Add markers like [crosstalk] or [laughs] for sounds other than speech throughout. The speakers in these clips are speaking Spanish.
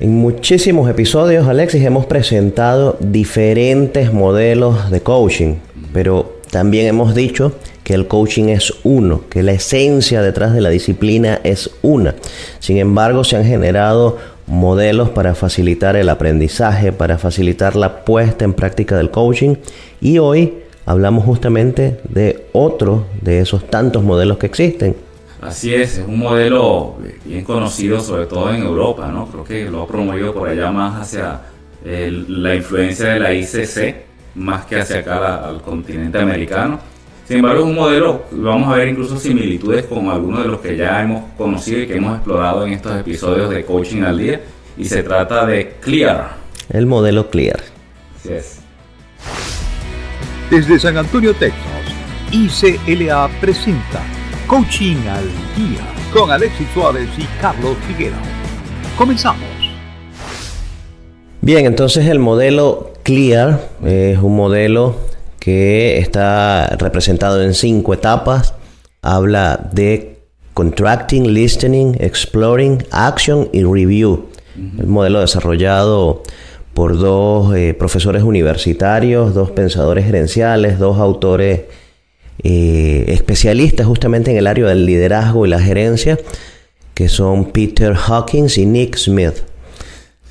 En muchísimos episodios, Alexis, hemos presentado diferentes modelos de coaching, pero también hemos dicho que el coaching es uno, que la esencia detrás de la disciplina es una. Sin embargo, se han generado modelos para facilitar el aprendizaje, para facilitar la puesta en práctica del coaching y hoy hablamos justamente de otro de esos tantos modelos que existen. Así es, es un modelo bien conocido sobre todo en Europa, ¿no? Creo que lo ha promovido por allá más hacia la influencia de la ICC, más que hacia acá al continente americano. Sin embargo, es un modelo, vamos a ver incluso similitudes con algunos de los que ya hemos conocido y que hemos explorado en estos episodios de Coaching al Día, y se trata de CLEAR. El modelo CLEAR. Así es. Desde San Antonio, Texas, ICLA presenta Coaching al Día con Alexis Suárez y Carlos Figueroa. Comenzamos. Bien, entonces el modelo CLEAR es un modelo que está representado en cinco etapas. Habla de contracting, listening, exploring, action y review. El modelo desarrollado por dos eh, profesores universitarios, dos pensadores gerenciales, dos autores eh, especialistas justamente en el área del liderazgo y la gerencia, que son Peter Hawkins y Nick Smith.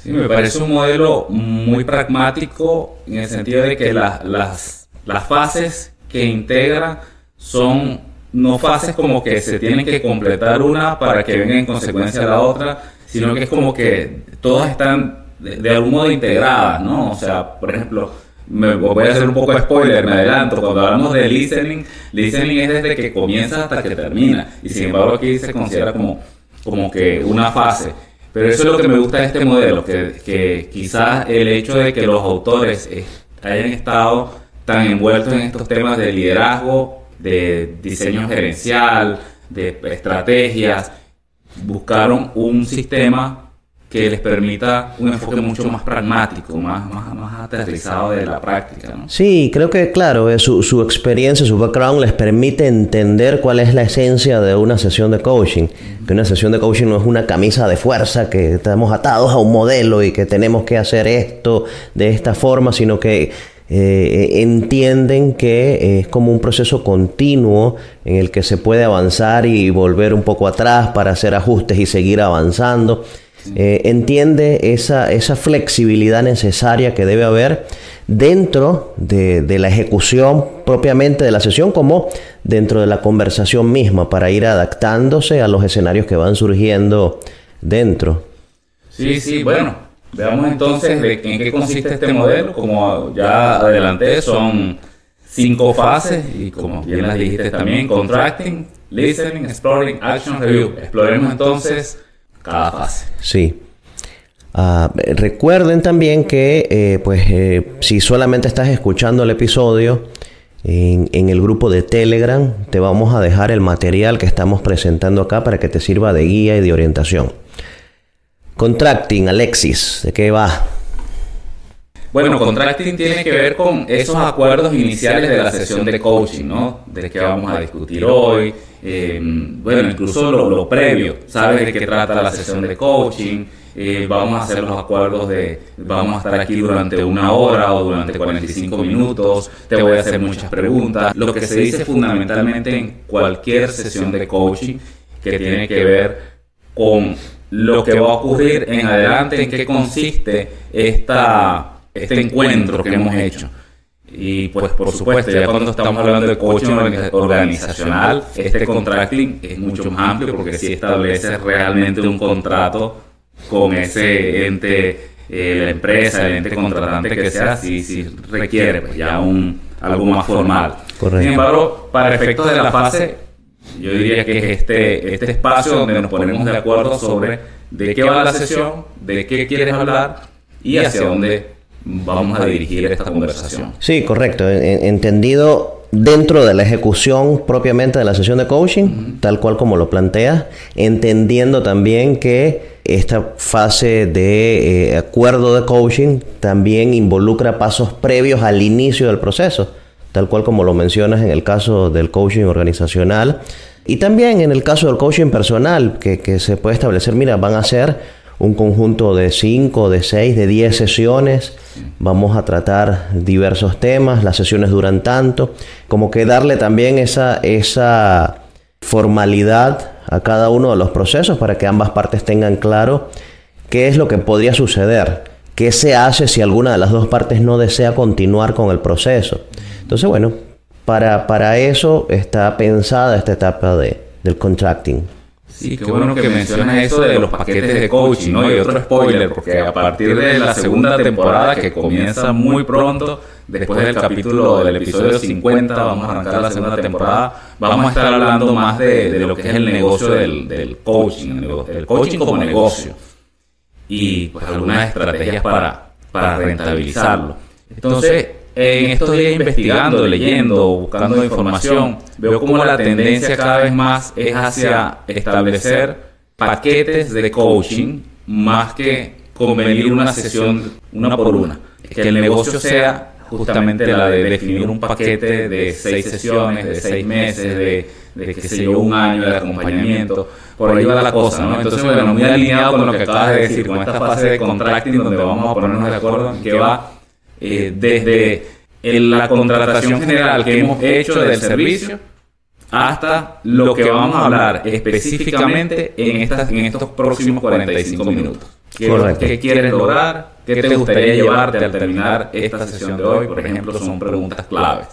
Sí, me parece un modelo muy pragmático en el sentido de que las las fases que integra son no fases como que se tienen que completar una para que venga en consecuencia la otra, sino que es como que todas están de, algún modo integradas, ¿no? O sea, por ejemplo, me voy a hacer un poco spoiler, me adelanto, cuando hablamos de listening, listening es desde que comienza hasta que termina, y sin embargo aquí se considera como, como que una fase. Pero eso es lo que me gusta de este modelo, que, que quizás el hecho de que los autores hayan estado tan envueltos en estos temas de liderazgo, de diseño gerencial, de estrategias, buscaron un sistema que les permita un enfoque mucho más pragmático, más, más, aterrizado de la práctica. ¿no? Sí, creo que claro, eh, su, su, experiencia, su background les permite entender cuál es la esencia de una sesión de coaching. Que una sesión de coaching no es una camisa de fuerza, que estamos atados a un modelo y que tenemos que hacer esto de esta forma, sino que eh, entienden que es como un proceso continuo en el que se puede avanzar y volver un poco atrás para hacer ajustes y seguir avanzando. Eh, entiende esa, esa flexibilidad necesaria que debe haber dentro de, de, la ejecución propiamente de la sesión como dentro de la conversación misma para ir adaptándose a los escenarios que van surgiendo dentro. Sí, sí, bueno, Veamos entonces en qué consiste este modelo. Como ya adelanté, son cinco fases y como bien las dijiste también, contracting, listening, exploring, action, review. Exploremos entonces cada fase. Sí. Ah, recuerden también que eh, pues eh, si solamente estás escuchando el episodio en, en, el grupo de Telegram te vamos a dejar el material que estamos presentando acá para que te sirva de guía y de orientación. Contracting, Alexis, ¿de qué va? Bueno, contracting tiene que ver con esos acuerdos iniciales de la sesión de coaching, ¿no? De qué vamos a discutir hoy, eh, bueno, incluso lo, previo, ¿sabes de qué trata la sesión de coaching? Eh, vamos a hacer los acuerdos de, vamos a estar aquí durante una hora o durante 45 minutos, te voy a hacer muchas preguntas. Lo que se dice fundamentalmente en cualquier sesión de coaching que tiene que ver con lo que va a ocurrir en adelante, en qué consiste esta, este encuentro que hemos hecho. Y pues por supuesto, ya cuando estamos hablando de coaching organizacional, este contracting es mucho más amplio porque si establece realmente un contrato con ese ente, eh, la empresa, el ente contratante que sea, si, si requiere pues ya un, algo más formal. Sin embargo, para efectos de la fase yo diría que es este, este espacio donde nos ponemos de acuerdo sobre de qué va la sesión, de qué quieres hablar y hacia dónde vamos a dirigir esta conversación. Sí, correcto. Entendido dentro de la ejecución propiamente de la sesión de coaching, tal cual como lo planteas, entendiendo también que esta fase de eh, acuerdo de coaching también involucra pasos previos al inicio del proceso tal cual como lo mencionas en el caso del coaching organizacional y también en el caso del coaching personal, que, se puede establecer, mira, van a ser un conjunto de 5, de 6, de 10 sesiones. Vamos a tratar diversos temas, las sesiones duran tanto, como que darle también esa, esa formalidad a cada uno de los procesos para que ambas partes tengan claro qué es lo que podría suceder, qué se hace si alguna de las dos partes no desea continuar con el proceso. Entonces, bueno, para, para eso está pensada esta etapa de, del contracting. Sí, qué bueno que mencionas eso de los paquetes de coaching, ¿no? Y otro spoiler, porque a partir de la segunda temporada, que comienza muy pronto, después del capítulo del episodio 50, vamos a arrancar la segunda temporada, vamos a estar hablando más de, de lo que es el negocio del, del coaching, el coaching como negocio, y pues algunas estrategias para, para rentabilizarlo. Entonces, en estos días investigando, leyendo, buscando información, veo como la tendencia cada vez más es hacia establecer paquetes de coaching más que convenir una sesión una por una. Que el negocio sea justamente la de definir un paquete de seis sesiones, de seis meses, de, de qué sé yo, un año de acompañamiento. Por ahí va la cosa, ¿no? Entonces, bueno, muy alineado con lo que acabas de decir, con esta fase de contracting donde vamos a ponernos de acuerdo en qué va eh, desde la contratación general que hemos hecho del servicio hasta lo que vamos a hablar específicamente en, estas, en estos próximos 45 minutos. ¿Qué, ¿Qué, quieres lograr? ¿Qué te gustaría llevarte al terminar esta sesión de hoy? Por ejemplo, son preguntas claves.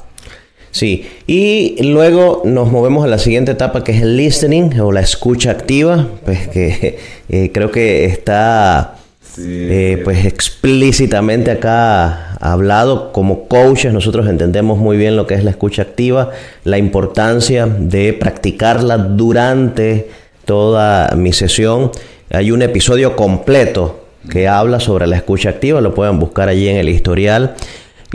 Sí, y luego nos movemos a la siguiente etapa que es el listening o la escucha activa, pues que [laughs] eh, creo que está eh, pues explícitamente acá hablado como coaches nosotros entendemos muy bien lo que es la escucha activa la importancia de practicarla durante toda mi sesión. Hay un episodio completo que habla sobre la escucha activa lo pueden buscar allí en el historial.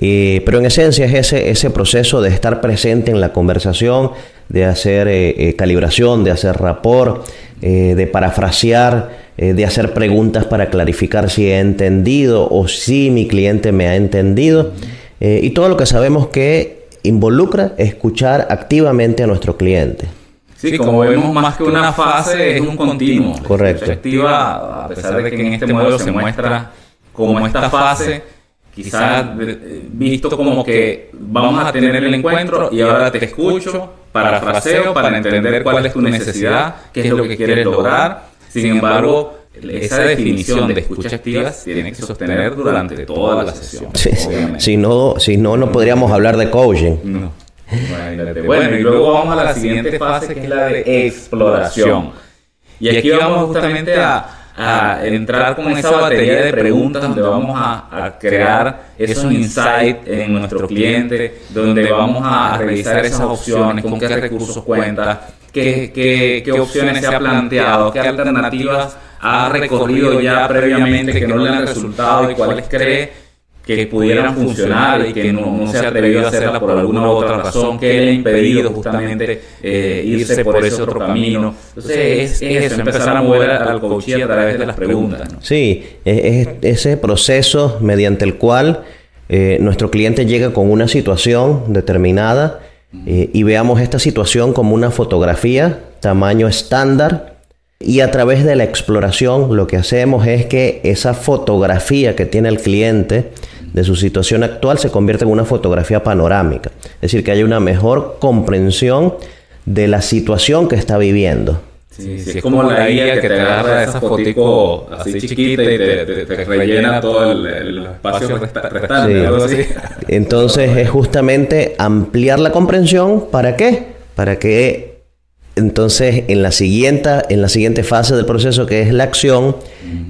Eh, pero en esencia es ese, ese proceso de estar presente en la conversación de hacer eh, calibración de hacer rapport de parafrasear eh, de hacer preguntas para clarificar si he entendido o si mi cliente me ha entendido. Eh, y todo lo que sabemos que involucra escuchar activamente a nuestro cliente. Sí, como vemos más que una fase, es un continuo. Correcto. Efectiva, a pesar de que en este modelo se muestra como esta fase, quizás eh, visto como que vamos a tener el encuentro y ahora te escucho, parafraseo para entender cuál es tu necesidad, qué es lo que quieres lograr sin embargo, esa definición de escucha activa tiene que sostener durante toda la sesión. Si no, si no, no podríamos hablar de coaching. Bueno, y luego vamos a la siguiente fase que es la de exploración. Y aquí vamos justamente a, entrar con esa batería de preguntas donde vamos a, crear esos insights en nuestro cliente, donde vamos a revisar esas opciones, con qué recursos cuenta, qué, qué, opciones se ha planteado, qué alternativas ha recorrido ya previamente que no le han resultado y cuáles cree que pudieran funcionar y que no, se ha atrevido a hacerla por alguna u otra razón, que le ha impedido justamente eh, irse por ese otro camino. Entonces es, eso, empezar a mover al coach a través de las preguntas. Sí, es, ese proceso mediante el cual eh, nuestro cliente llega con una situación determinada eh, y veamos esta situación como una fotografía tamaño estándar y a través de la exploración lo que hacemos es que esa fotografía que tiene el cliente de su situación actual se convierte en una fotografía panorámica, es decir, que haya una mejor comprensión de la situación que está viviendo. Sí, es como la guía que te agarra esa fotico así chiquita y te, rellena todo el, espacio restante. Entonces es justamente ampliar la comprensión. ¿Para qué? Para que entonces en la siguiente, en la siguiente fase del proceso, que es la acción,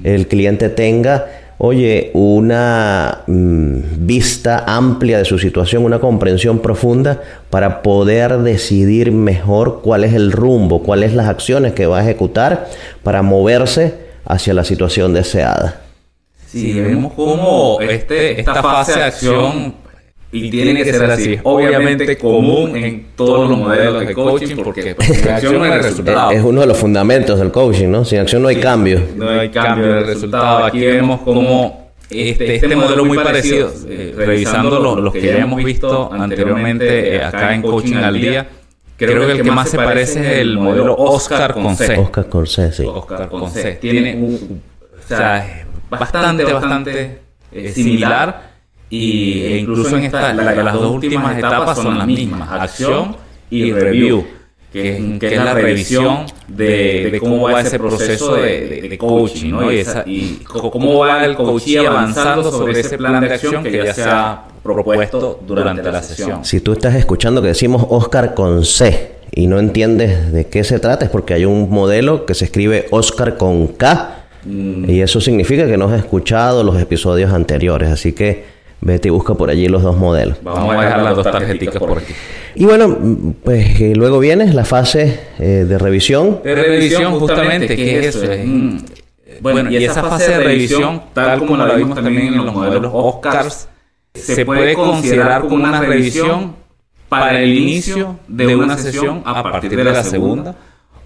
el cliente tenga oye, una mm, vista amplia de su situación, una comprensión profunda para poder decidir mejor cuál es el rumbo, cuáles las acciones que va a ejecutar para moverse hacia la situación deseada. Sí, vemos cómo este, esta fase de acción y tiene que ser así. Obviamente común en todos los modelos de coaching porque sin acción no hay resultado. Es uno de los fundamentos del coaching, ¿no? Sin acción no hay cambio. No hay cambio de resultado. Aquí vemos como este, este modelo muy parecido, eh, revisando los, los, que ya hemos visto anteriormente eh, acá en Coaching al Día, creo que el que más se parece es el modelo Oscar con C. Oscar con C, sí. Oscar con C. Tiene un O sea, bastante, bastante eh, similar. Y e incluso en esta, las dos últimas etapas son las mismas, acción y review que, es, la revisión de, cómo va ese proceso de, coaching, ¿no? Y, cómo va el coaching avanzando sobre ese plan de acción que ya se ha propuesto durante la sesión. Si tú estás escuchando que decimos Oscar con C y no entiendes de qué se trata, es porque hay un modelo que se escribe Oscar con K mm. y eso significa que no has escuchado los episodios anteriores, así que Vete y busca por allí los dos modelos. Vamos a dejar las dos tarjetitas por aquí. Y bueno, pues eh, luego viene la fase eh, de revisión. De revisión, justamente, ¿qué es eso? bueno, y esa fase de revisión, tal como la vimos también en los modelos Oscars, se puede considerar como una revisión para el inicio de una sesión a partir de la segunda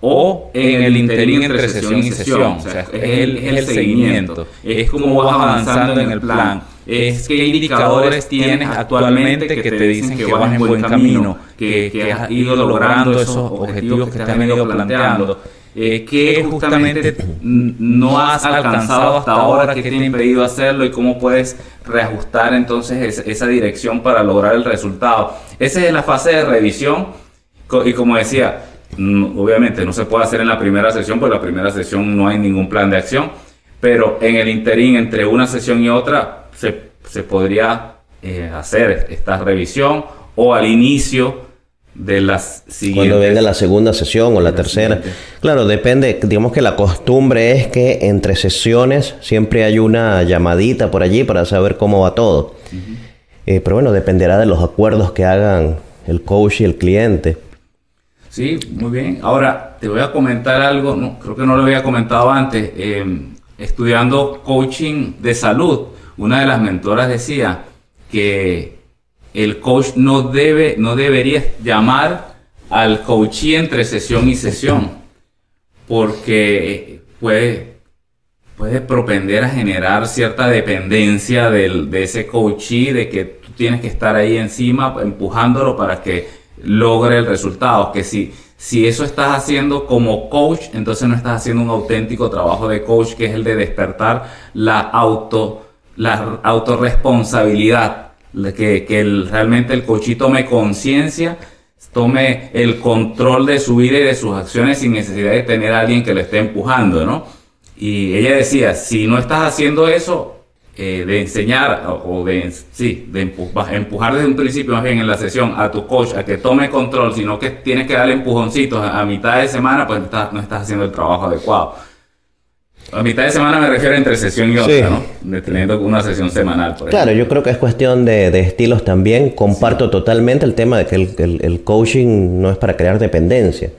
o en el interín entre sesión y sesión. O sea, es el, es el seguimiento. Es como vas avanzando en el plan es qué indicadores tienes actualmente que te dicen que vas en buen camino, que, has ido logrando esos objetivos que te han ido planteando. Eh, ¿Qué justamente no has alcanzado hasta ahora? ¿Qué te ha impedido hacerlo? ¿Y cómo puedes reajustar entonces esa dirección para lograr el resultado? Esa es la fase de revisión. Y como decía, obviamente no se puede hacer en la primera sesión, porque en la primera sesión no hay ningún plan de acción. Pero en el interín entre una sesión y otra se, podría eh, hacer esta revisión o al inicio de las siguientes. Cuando venga la segunda sesión o la, tercera. Claro, depende. Digamos que la costumbre es que entre sesiones siempre hay una llamadita por allí para saber cómo va todo. Eh, pero bueno, dependerá de los acuerdos que hagan el coach y el cliente. Sí, muy bien. Ahora te voy a comentar algo, no, creo que no lo había comentado antes. Eh, estudiando coaching de salud, una de las mentoras decía que el coach no debe, no debería llamar al coachee entre sesión y sesión, porque puede, puede propender a generar cierta dependencia de ese coachee, de que tú tienes que estar ahí encima empujándolo para que logre el resultado, que si, si eso estás haciendo como coach, entonces no estás haciendo un auténtico trabajo de coach, que es el de despertar la auto la autorresponsabilidad, que, que realmente el coach tome conciencia, tome el control de su vida y de sus acciones sin necesidad de tener a alguien que lo esté empujando, ¿no? Y ella decía, si no estás haciendo eso, eh, de enseñar o de, sí, de empujar desde un principio más bien en la sesión a tu coach a que tome control, sino que tienes que darle empujoncitos a, mitad de semana, pues no estás haciendo el trabajo adecuado. A mitad de semana me refiero entre sesión y otra, ¿no? Teniendo una sesión semanal. Por claro, yo creo que es cuestión de, estilos también. Comparto totalmente el tema de que el, coaching no es para crear dependencia.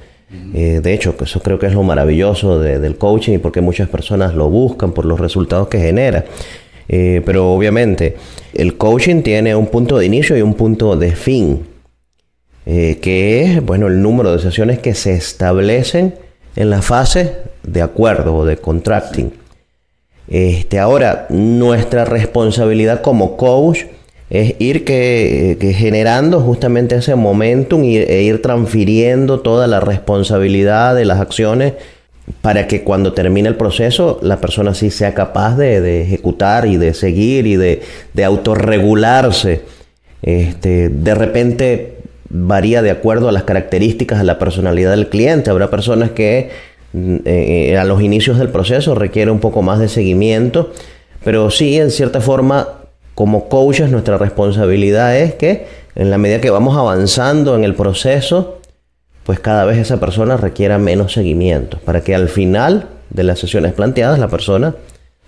Eh, de hecho, eso creo que es lo maravilloso del coaching y porque muchas personas lo buscan por los resultados que genera. Eh, pero obviamente, el coaching tiene un punto de inicio y un punto de fin, eh, que es, bueno, el número de sesiones que se establecen en la fase de acuerdo o de contracting. Este, ahora, nuestra responsabilidad como coach es ir que, generando justamente ese momentum e ir transfiriendo toda la responsabilidad de las acciones para que cuando termine el proceso la persona sí sea capaz de, ejecutar y de seguir y de, de autorregularse. Este, de repente varía de acuerdo a las características de la personalidad del cliente. Habrá personas que eh, a los inicios del proceso requiere un poco más de seguimiento, pero sí, en cierta forma, como coaches, nuestra responsabilidad es que en la medida que vamos avanzando en el proceso, pues cada vez esa persona requiera menos seguimiento, para que al final de las sesiones planteadas la persona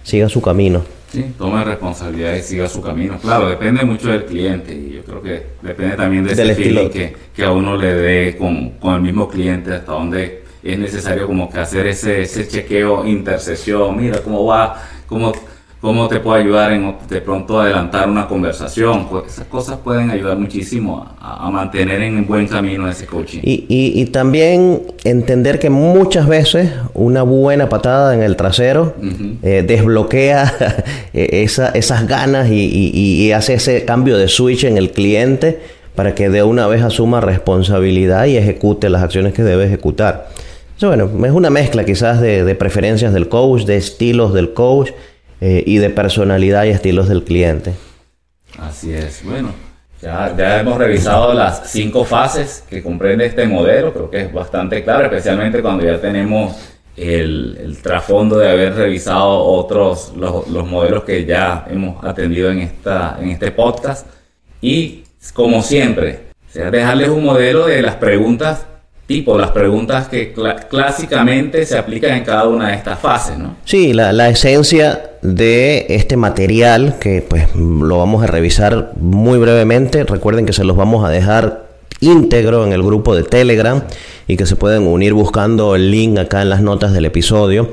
siga su camino. Sí, tome responsabilidad y siga su camino. Claro, depende mucho del cliente y yo creo que depende también de ese feeling que, que, a uno le dé con, con, el mismo cliente hasta donde es necesario como que hacer ese, ese chequeo, intercesión, mira cómo va, cómo cómo te puede ayudar en de pronto adelantar una conversación. Pues esas cosas pueden ayudar muchísimo a, mantener en buen camino ese coaching. Y, y, también entender que muchas veces una buena patada en el trasero eh, desbloquea [laughs] esa, esas ganas y, y, hace ese cambio de switch en el cliente para que de una vez asuma responsabilidad y ejecute las acciones que debe ejecutar. Bueno, es una mezcla quizás de, preferencias del coach, de estilos del coach eh, y de personalidad y estilos del cliente. Así es. Bueno, ya, ya, hemos revisado las cinco fases que comprende este modelo. Creo que es bastante claro, especialmente cuando ya tenemos el, el trasfondo de haber revisado otros, los, los, modelos que ya hemos atendido en, esta, en este podcast. Y como siempre, sea, dejarles un modelo de las preguntas tipo, las preguntas que clásicamente se aplican en cada una de estas fases, ¿no? Sí, la, la, esencia de este material, que pues lo vamos a revisar muy brevemente, recuerden que se los vamos a dejar íntegro en el grupo de Telegram y que se pueden unir buscando el link acá en las notas del episodio.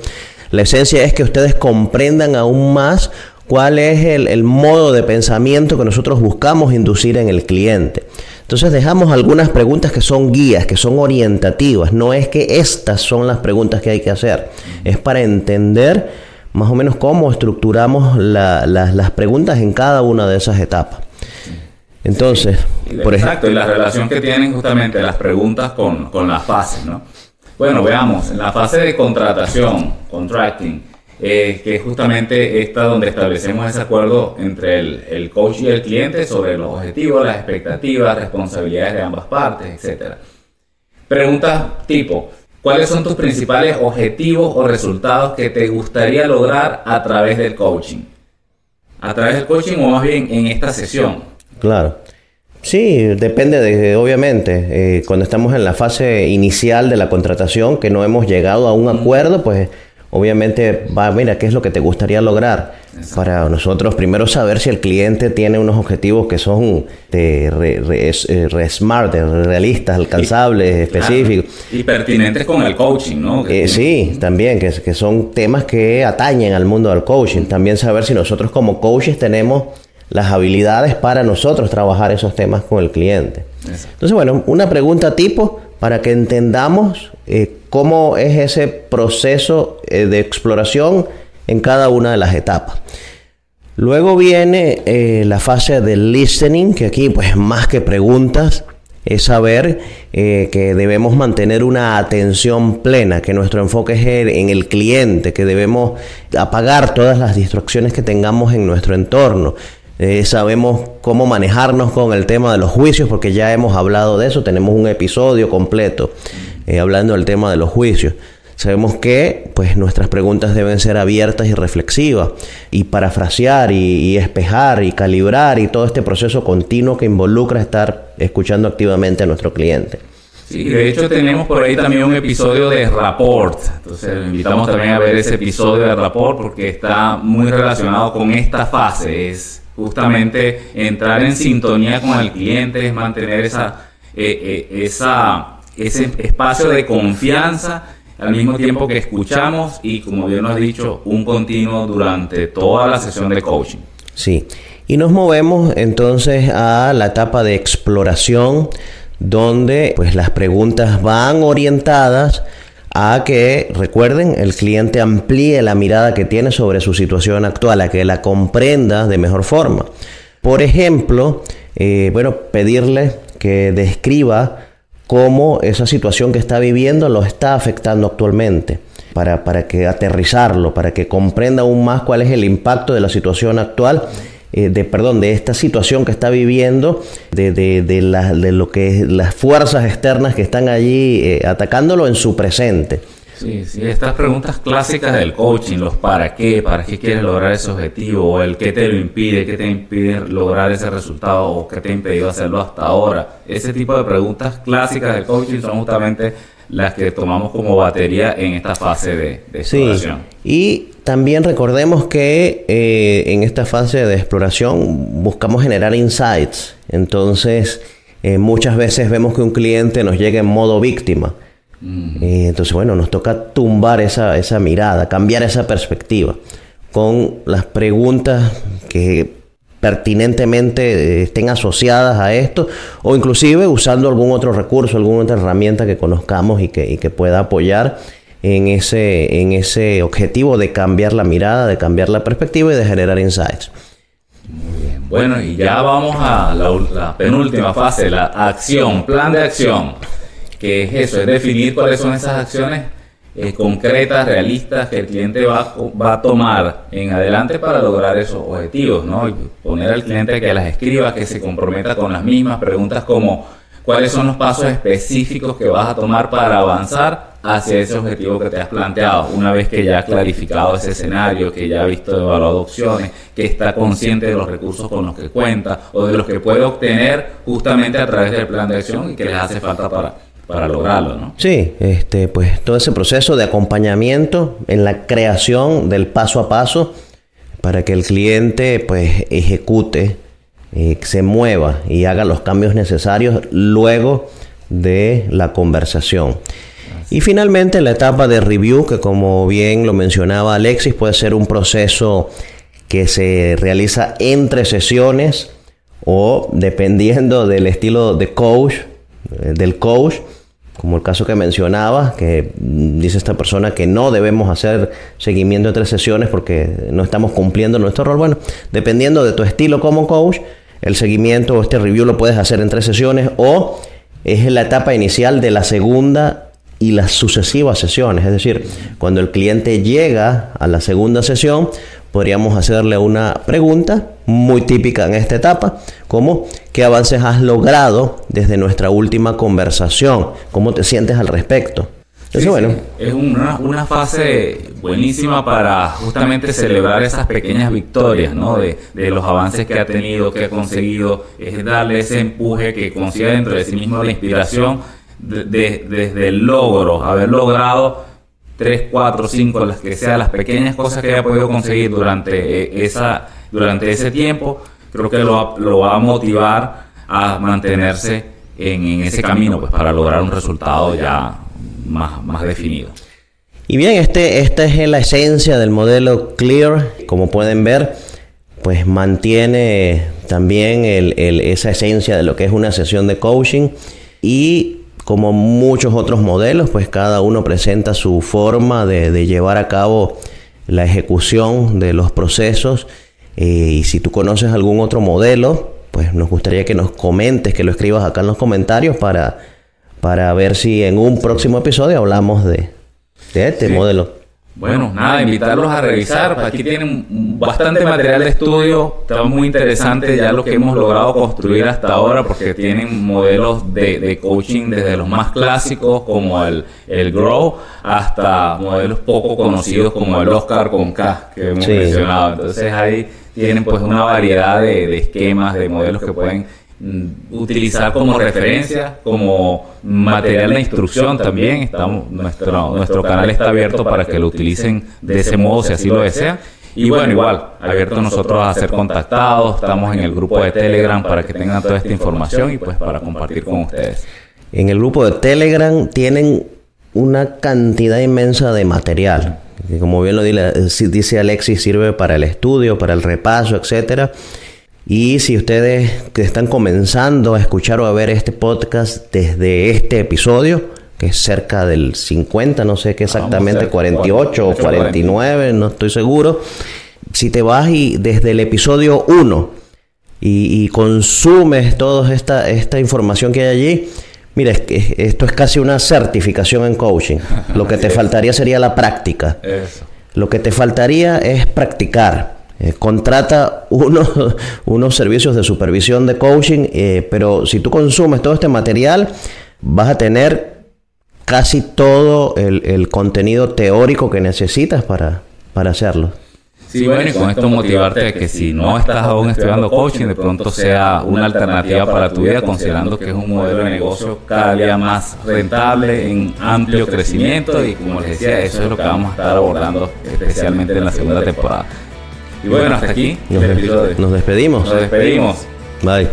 La esencia es que ustedes comprendan aún más cuál es el, el modo de pensamiento que nosotros buscamos inducir en el cliente. Entonces dejamos algunas preguntas que son guías, que son orientativas. No es que estas son las preguntas que hay que hacer. Es para entender más o menos cómo estructuramos las preguntas en cada una de esas etapas. Entonces, por Exacto, y la relación que tienen justamente las preguntas con, con las fases, ¿no? Bueno, veamos, en la fase de contratación, contracting, eh, que es justamente esta donde establecemos ese acuerdo entre el, el, coach y el cliente sobre los objetivos, las expectativas, responsabilidades de ambas partes, etc. Preguntas tipo, ¿cuáles son tus principales objetivos o resultados que te gustaría lograr a través del coaching? A través del coaching o más bien en esta sesión. Claro. Sí, depende de, obviamente, eh, cuando estamos en la fase inicial de la contratación, que no hemos llegado a un acuerdo, pues obviamente va, mira, ¿qué es lo que te gustaría lograr? Para nosotros primero saber si el cliente tiene unos objetivos que son de re, smart, realistas, alcanzables, específicos. Y pertinentes con el coaching, ¿no? Eh, sí, también, que, que son temas que atañen al mundo del coaching. También saber si nosotros como coaches tenemos las habilidades para nosotros trabajar esos temas con el cliente. Entonces, bueno, una pregunta tipo para que entendamos eh, cómo es ese proceso eh, de exploración en cada una de las etapas. Luego viene eh, la fase del listening, que aquí pues más que preguntas es saber que debemos mantener una atención plena, que nuestro enfoque es en el cliente, que debemos apagar todas las distracciones que tengamos en nuestro entorno, eh, sabemos cómo manejarnos con el tema de los juicios, porque ya hemos hablado de eso, tenemos un episodio completo eh, hablando del tema de los juicios. Sabemos que pues, nuestras preguntas deben ser abiertas y reflexivas, y parafrasear y, espejar y calibrar y todo este proceso continuo que involucra estar escuchando activamente a nuestro cliente. Sí, de hecho tenemos por ahí también un episodio de Rapport. Entonces invitamos también a ver ese episodio de Rapport porque está muy relacionado con esta fase. Justamente entrar en sintonía con el cliente, es mantener eh, eh, esa, ese espacio de confianza al mismo tiempo que escuchamos y, como bien nos has dicho, un continuo durante toda la sesión de coaching. Sí, y nos movemos entonces a la etapa de exploración donde pues las preguntas van orientadas a que, recuerden, el cliente amplíe la mirada que tiene sobre su situación actual, a que la comprenda de mejor forma. Por ejemplo, eh, bueno, pedirle que describa cómo esa situación que está viviendo lo está afectando actualmente, para, para que aterrizarlo, para que comprenda aún más cuál es el impacto de la situación actual eh, de perdón, de esta situación que está viviendo, de, de, de, de lo que las fuerzas externas que están allí eh, atacándolo en su presente. Sí, sí, estas preguntas clásicas del coaching, los para qué, para qué quieres lograr ese objetivo, o el qué te lo impide, qué te impide lograr ese resultado, o qué te ha impedido hacerlo hasta ahora. Ese tipo de preguntas clásicas del coaching son justamente las que tomamos como batería en esta fase de, de exploración. Y también recordemos que eh, en esta fase de exploración buscamos generar insights. Entonces, eh, muchas veces vemos que un cliente nos llega en modo víctima. Mm. Eh, entonces, bueno, nos toca tumbar esa, esa mirada, cambiar esa perspectiva con las preguntas que pertinentemente estén asociadas a esto o inclusive usando algún otro recurso, alguna otra herramienta que conozcamos y que, que pueda apoyar en ese, en ese objetivo de cambiar la mirada, de cambiar la perspectiva y de generar insights. Muy bien. Bueno, y ya vamos a la, penúltima fase, la acción, plan de acción. que es eso, es definir cuáles son esas acciones eh, concretas, realistas que el cliente va, va a tomar en adelante para lograr esos objetivos, ¿no? Y poner al cliente que las escriba, que se comprometa con las mismas preguntas como cuáles son los pasos específicos que vas a tomar para avanzar hacia ese objetivo que te has planteado. Una vez que ya has clarificado ese escenario, que ya ha visto evaluado opciones, que está consciente de los recursos con los que cuenta o de los que puede obtener justamente a través del plan de acción y que les hace falta para para lograrlo, ¿no? Sí, este, pues todo ese proceso de acompañamiento en la creación del paso a paso para que el cliente pues ejecute, eh, se mueva y haga los cambios necesarios luego de la conversación. Y finalmente la etapa de review, que como bien lo mencionaba Alexis, puede ser un proceso que se realiza entre sesiones o dependiendo del estilo de coach, eh, del coach, como el caso que mencionaba, que dice esta persona que no debemos hacer seguimiento entre sesiones porque no estamos cumpliendo nuestro rol. Bueno, dependiendo de tu estilo como coach, el seguimiento o este review lo puedes hacer en tres sesiones o es la etapa inicial de la segunda y las sucesivas sesiones. Es decir, cuando el cliente llega a la segunda sesión, podríamos hacerle una pregunta muy típica en esta etapa, como ¿qué avances has logrado desde nuestra última conversación? ¿Cómo te sientes al respecto? bueno. Es una, una, fase buenísima para justamente celebrar esas pequeñas victorias, ¿no? De, de, los avances que ha tenido, que ha conseguido, es darle ese empuje que consiga dentro de sí mismo la inspiración desde el logro, haber logrado 3, 4, 5, las que sean las pequeñas cosas que haya podido conseguir durante, eh, esa, durante ese tiempo, creo que lo, lo va a motivar a mantenerse en, ese camino pues, para lograr un resultado ya más, más definido. Y bien, este, esta es la esencia del modelo Clear. Como pueden ver, pues mantiene también el, el, esa esencia de lo que es una sesión de coaching y como muchos otros modelos, pues cada uno presenta su forma de, llevar a cabo la ejecución de los procesos. Eh, y si tú conoces algún otro modelo, pues nos gustaría que nos comentes, que lo escribas acá en los comentarios para, para ver si en un próximo episodio hablamos de, este modelo. Bueno, nada, invitarlos a revisar. Aquí tienen bastante material de estudio. Está muy interesante ya lo que hemos logrado construir hasta ahora porque tienen modelos de, coaching desde los más clásicos como el, el Grow hasta modelos poco conocidos como el Oscar con K que hemos mencionado. Entonces ahí tienen pues una variedad de esquemas, de modelos que pueden utilizar como referencia, como material de instrucción también. Estamos, nuestro, nuestro canal está abierto para que lo utilicen de ese modo si así lo desean. Y bueno, igual, abierto nosotros a ser contactados, estamos en el grupo de Telegram para que tengan toda esta información y pues para compartir con ustedes. En el grupo de Telegram tienen una cantidad inmensa de material, que como bien lo dice Alexis, sirve para el estudio, para el repaso, etcétera y si ustedes que están comenzando a escuchar o a ver este podcast desde este episodio, que es cerca del 50, no sé qué exactamente, 48 o 49, no estoy seguro. Si te vas y desde el episodio 1 y, consumes toda esta, esta información que hay allí, mira, es que esto es casi una certificación en coaching. Lo que te faltaría sería la práctica. Lo que te faltaría es practicar. Eh, contrata [laughs] unos, servicios de supervisión de coaching, eh, pero si tú consumes todo este material, vas a tener casi todo el, contenido teórico que necesitas para, para hacerlo. Sí, bueno, y con esto motivarte a que si no estás aún estudiando coaching, de pronto sea una alternativa para tu vida, considerando que es un modelo de negocio cada día más rentable, en amplio crecimiento, y como les decía, eso es lo que vamos a estar abordando especialmente en la segunda temporada. Y bueno, hasta aquí nos, nos despedimos. Nos despedimos. Bye.